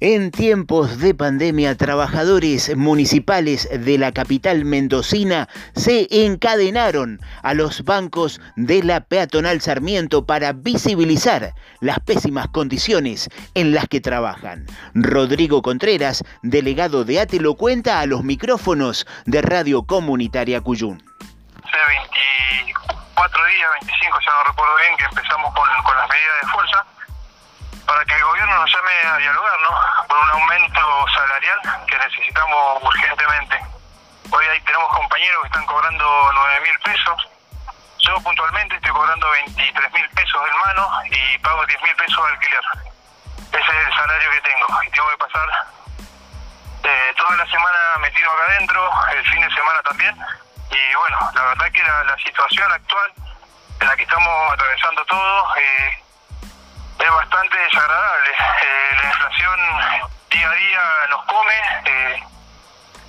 En tiempos de pandemia, trabajadores municipales de la capital mendocina se encadenaron a los bancos de la peatonal Sarmiento para visibilizar las pésimas condiciones en las que trabajan. Rodrigo Contreras, delegado de ATE, lo cuenta a los micrófonos de Radio Comunitaria Cuyún. Hace 24 días, 25, ya no recuerdo bien, que empezamos con, con las medidas de fuerza para que el gobierno nos llame a dialogar, ¿no? Por un aumento salarial que necesitamos urgentemente. Hoy ahí tenemos compañeros que están cobrando 9 mil pesos. Yo puntualmente estoy cobrando 23 mil pesos en mano y pago 10 mil pesos de alquiler. Ese es el salario que tengo y tengo que pasar eh, toda la semana metido acá adentro, el fin de semana también. Y bueno, la verdad que la, la situación actual en la que estamos atravesando todos eh, es bastante desagradable. Eh, la inflación día a día nos come. Eh,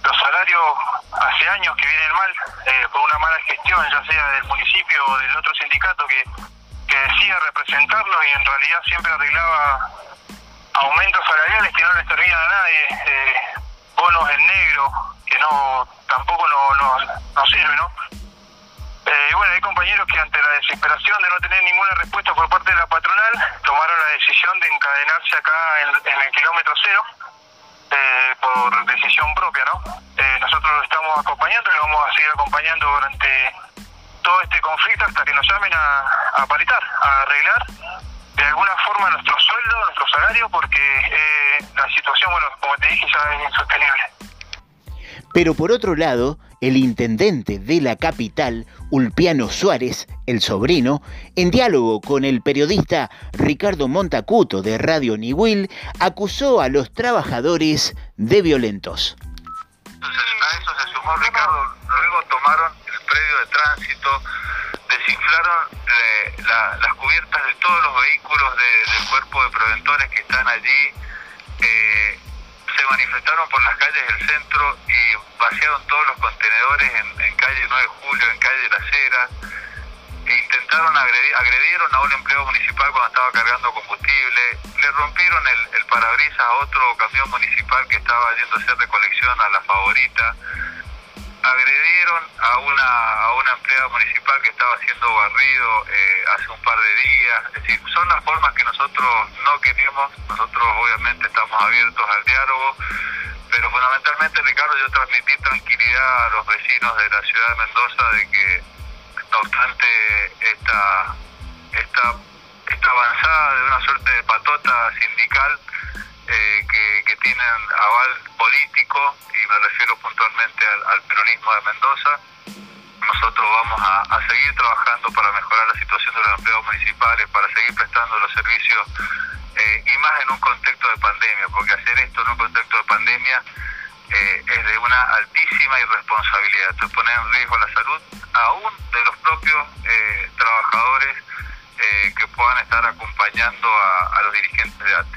los salarios hace años que vienen mal eh, por una mala gestión, ya sea del municipio o del otro sindicato que, que decía representarnos y en realidad siempre arreglaba aumentos salariales que no les servían a nadie, bonos en negro que no tampoco no, no, no sirven, ¿no? Eh, bueno, hay compañeros que ante la desesperación de no tener ninguna respuesta por parte de la patronal, tomaron la decisión de encadenarse acá en, el kilómetro cero eh, por decisión propia, ¿no? Eh, nosotros lo estamos acompañando y lo vamos a seguir acompañando durante todo este conflicto hasta que nos llamen a, a paritar, a arreglar de alguna forma nuestro sueldo, nuestro salario, porque la situación, bueno, como te dije, ya es insostenible. Pero por otro lado, el intendente de la capital, Ulpiano Suárez, el sobrino, en diálogo con el periodista Ricardo Montacuto de Radio Niwil, acusó a los trabajadores de violentos. A eso se sumó Ricardo, luego tomaron el predio de tránsito, desinflaron la, las cubiertas de todos los vehículos de, del cuerpo de preventores que están allí. Eh, se manifestaron por las calles del centro y vaciaron todos los contenedores en, calle 9 de Julio, en calle Las Heras, e intentaron agredir, agredieron a un empleado municipal cuando estaba cargando combustible, le rompieron el, el parabrisas a otro camión municipal que estaba yendo a hacer recolección a la favorita, agredieron a una, a una empleada municipal que estaba siendo barrido eh, hace un par de días. Es decir, son las formas que nosotros no queremos. Nosotros obviamente estamos abiertos al diálogo, pero fundamentalmente, Ricardo, yo transmití tranquilidad a los vecinos de la ciudad de Mendoza de que, no obstante esta, esta, esta avanzada de una suerte de patota sindical, eh, tienen aval político, y me refiero puntualmente al, peronismo de Mendoza. Nosotros vamos a, seguir trabajando para mejorar la situación de los empleados municipales, para seguir prestando los servicios, eh, y más en un contexto de pandemia, porque hacer esto en un contexto de pandemia eh, es de una altísima irresponsabilidad. Esto pone en riesgo la salud aún de los propios eh, trabajadores que puedan estar acompañando a, a los dirigentes de ATE.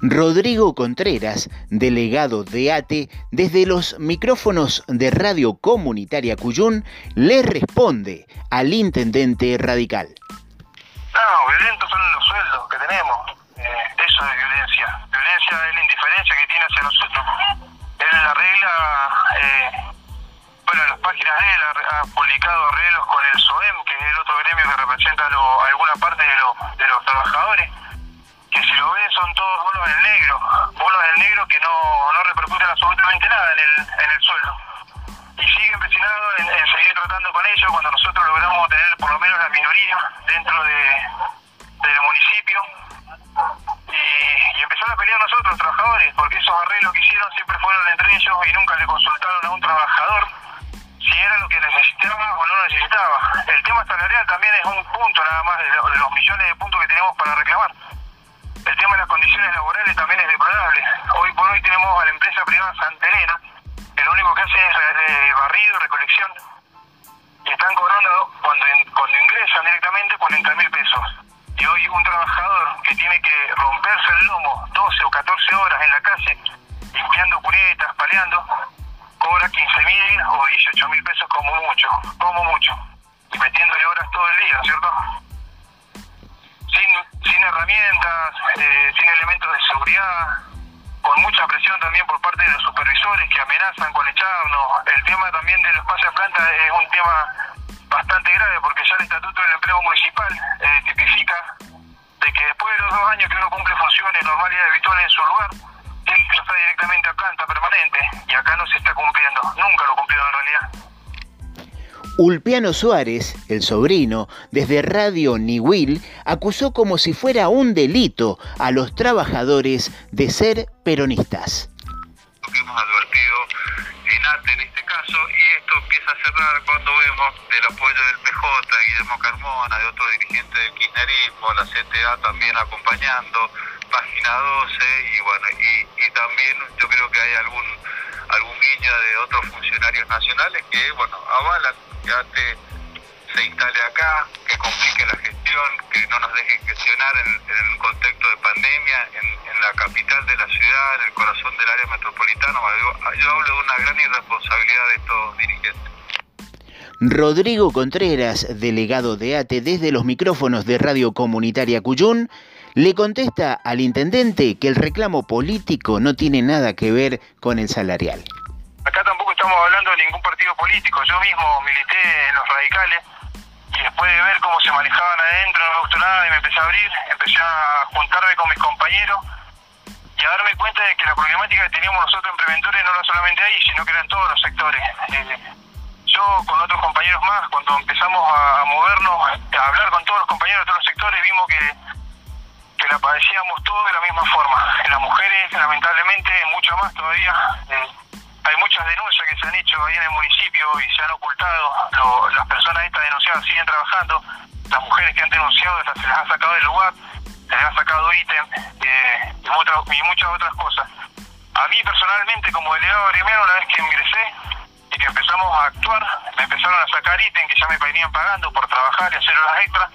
Rodrigo Contreras, delegado de ATE, desde los micrófonos de Radio Comunitaria Cuyún, le responde al intendente radical. No, violentos son los sueldos que tenemos. Eh, eso es violencia. Violencia es la indiferencia que tiene hacia nosotros. Él arregla, eh, bueno, en las páginas de él ha, publicado arreglos con el SOEM, que es el otro gremio que representa lo, alguna parte de, lo, de los trabajadores que si lo ven son todos bonos del negro, bonos del negro que no, no repercuten absolutamente nada en el, en el sueldo. Y sigue empecinado en, en, seguir tratando con ellos cuando nosotros logramos tener por lo menos la minoría dentro de, del municipio. Y, y empezar a pelear nosotros, trabajadores, porque esos arreglos que hicieron siempre fueron entre ellos y nunca le consultaron a un trabajador si era lo que necesitaba o no necesitaba. El tema salarial también es un punto nada más de los millones de puntos que tenemos para reclamar también es deplorable. Hoy por hoy tenemos a la empresa privada Santa Elena, que lo único que hace es barrido recolección. Y están cobrando, cuando, cuando ingresan directamente, 40 mil pesos. Y hoy un trabajador que tiene que romperse el lomo 12 o 14 horas en la calle, limpiando cunetas, paleando, cobra 15 mil o 18 mil pesos como mucho, como mucho. Y metiéndole horas todo el día, ¿cierto? Sin herramientas, eh, sin elementos de seguridad. con mucha presión también por parte de los supervisores que amenazan con echarnos. El tema también de los pases a planta es un tema bastante grave porque ya el Estatuto del Empleo Municipal eh, tipifica de que después de los dos años que uno cumple funciones normales y habituales en su lugar, tiene que pasar directamente a planta permanente y acá no se está cumpliendo, nunca lo cumplido en realidad. Ulpiano Suárez, el sobrino, desde Radio Niwil, acusó como si fuera un delito a los trabajadores de ser peronistas. Lo que hemos advertido en ATE en este caso, y esto empieza a cerrar cuando vemos el apoyo del PJ, Guillermo Carmona, de otro dirigente del kirchnerismo, la CTA también acompañando, Página 12, y bueno, y, y también yo creo que hay algún algún guiño de otros funcionarios nacionales que, bueno, avalan que ATE se instale acá, que complique la gestión, que no nos deje gestionar en, en un contexto de pandemia, en, la capital de la ciudad, en el corazón del área metropolitana. Yo hablo de una gran irresponsabilidad de estos dirigentes. Rodrigo Contreras, delegado de ATE desde los micrófonos de Radio Comunitaria Cuyún, le contesta al intendente que el reclamo político no tiene nada que ver con el salarial. Ningún partido político. Yo mismo milité en los radicales y después de ver cómo se manejaban adentro no me gustó nada y me empecé a abrir, empecé a juntarme con mis compañeros y a darme cuenta de que la problemática que teníamos nosotros en Preventores no era solamente ahí, sino que eran todos los sectores. Eh, yo con otros compañeros más, cuando empezamos a, movernos, a hablar con todos los compañeros de todos los sectores, vimos que, que la padecíamos todos de la misma forma. En las mujeres, lamentablemente, mucho más todavía. Eh, hay muchas denuncias se han hecho ahí en el municipio y se han ocultado. Lo, las personas estas denunciadas siguen trabajando. Las mujeres que han denunciado se las han sacado del lugar, se les han sacado ítem eh, y, muchas, y muchas otras cosas. A mí personalmente, como delegado gremial, una vez que ingresé, y que empezamos a actuar, me empezaron a sacar ítems que ya me venían pagando por trabajar y hacer horas extras.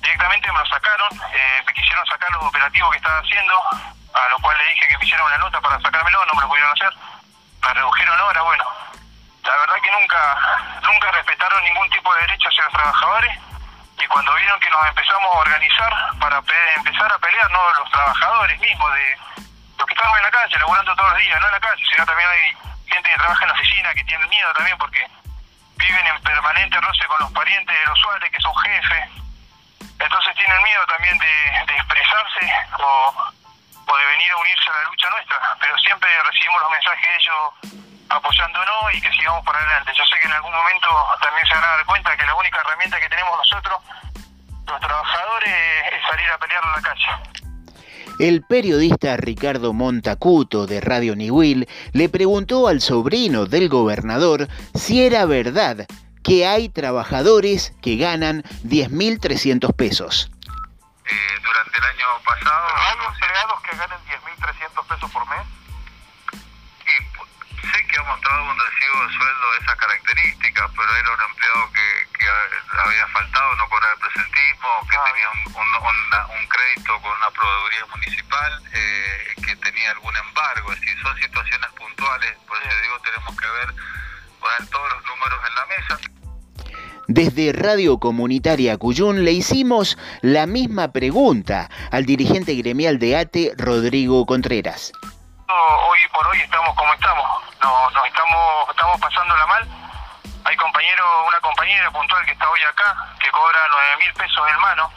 Directamente me lo sacaron, eh, me quisieron sacar los operativos que estaba haciendo, a lo cual le dije que me hicieran una nota para sacármelo, no me lo pudieron hacer. Me redujeron horas, bueno. La verdad que nunca, nunca respetaron ningún tipo de derecho hacia los trabajadores y cuando vieron que nos empezamos a organizar para empezar a pelear, no los trabajadores mismos, de los que estaban en la calle, laburando todos los días, no en la calle, sino también hay gente que trabaja en la oficina que tiene miedo también porque viven en permanente roce con los parientes de los usuarios que son jefes. Entonces tienen miedo también de, de expresarse o, o, de venir a unirse a la lucha nuestra. Pero siempre recibimos los mensajes de ellos apoyándonos y que sigamos para adelante. Yo sé que en algún momento también se van a dar cuenta que la única herramienta que tenemos nosotros, los trabajadores, es salir a pelear en la calle. El periodista Ricardo Montacuto de Radio Niwil le preguntó al sobrino del gobernador si era verdad que hay trabajadores que ganan 10.300 pesos. Durante el año pasado... ¿Hay empleados que ganen 10.300 pesos por mes? Y sé que ha mostrado un recibo de sueldo de esas características, pero era un empleado que, que había faltado no cobrar el presentismo, que ah, tenía un, un, una, un, crédito con una proveeduría municipal, eh, que tenía algún embargo, es decir, son situaciones puntuales, por eso digo, tenemos que ver, poner todos los números en la mesa. Desde Radio Comunitaria Cuyún le hicimos la misma pregunta al dirigente gremial de ATE, Rodrigo Contreras. Hoy por hoy estamos como estamos, nos, nos estamos, estamos pasándola mal. Hay compañero, una compañera puntual que está hoy acá, que cobra 9 mil pesos en mano,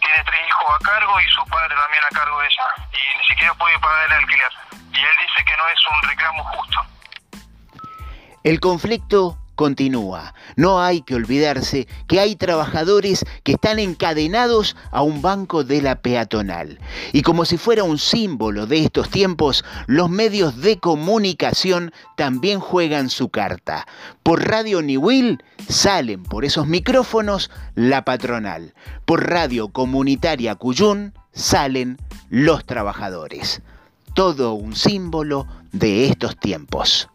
tiene tres hijos a cargo y su padre también a cargo de ella, y ni siquiera puede pagar el alquiler. Y él dice que no es un reclamo justo. El conflicto continúa. No hay que olvidarse que hay trabajadores que están encadenados a un banco de la peatonal. Y como si fuera un símbolo de estos tiempos, los medios de comunicación también juegan su carta. Por Radio Niwil salen por esos micrófonos la patronal. Por Radio Comunitaria Cuyún salen los trabajadores. Todo un símbolo de estos tiempos.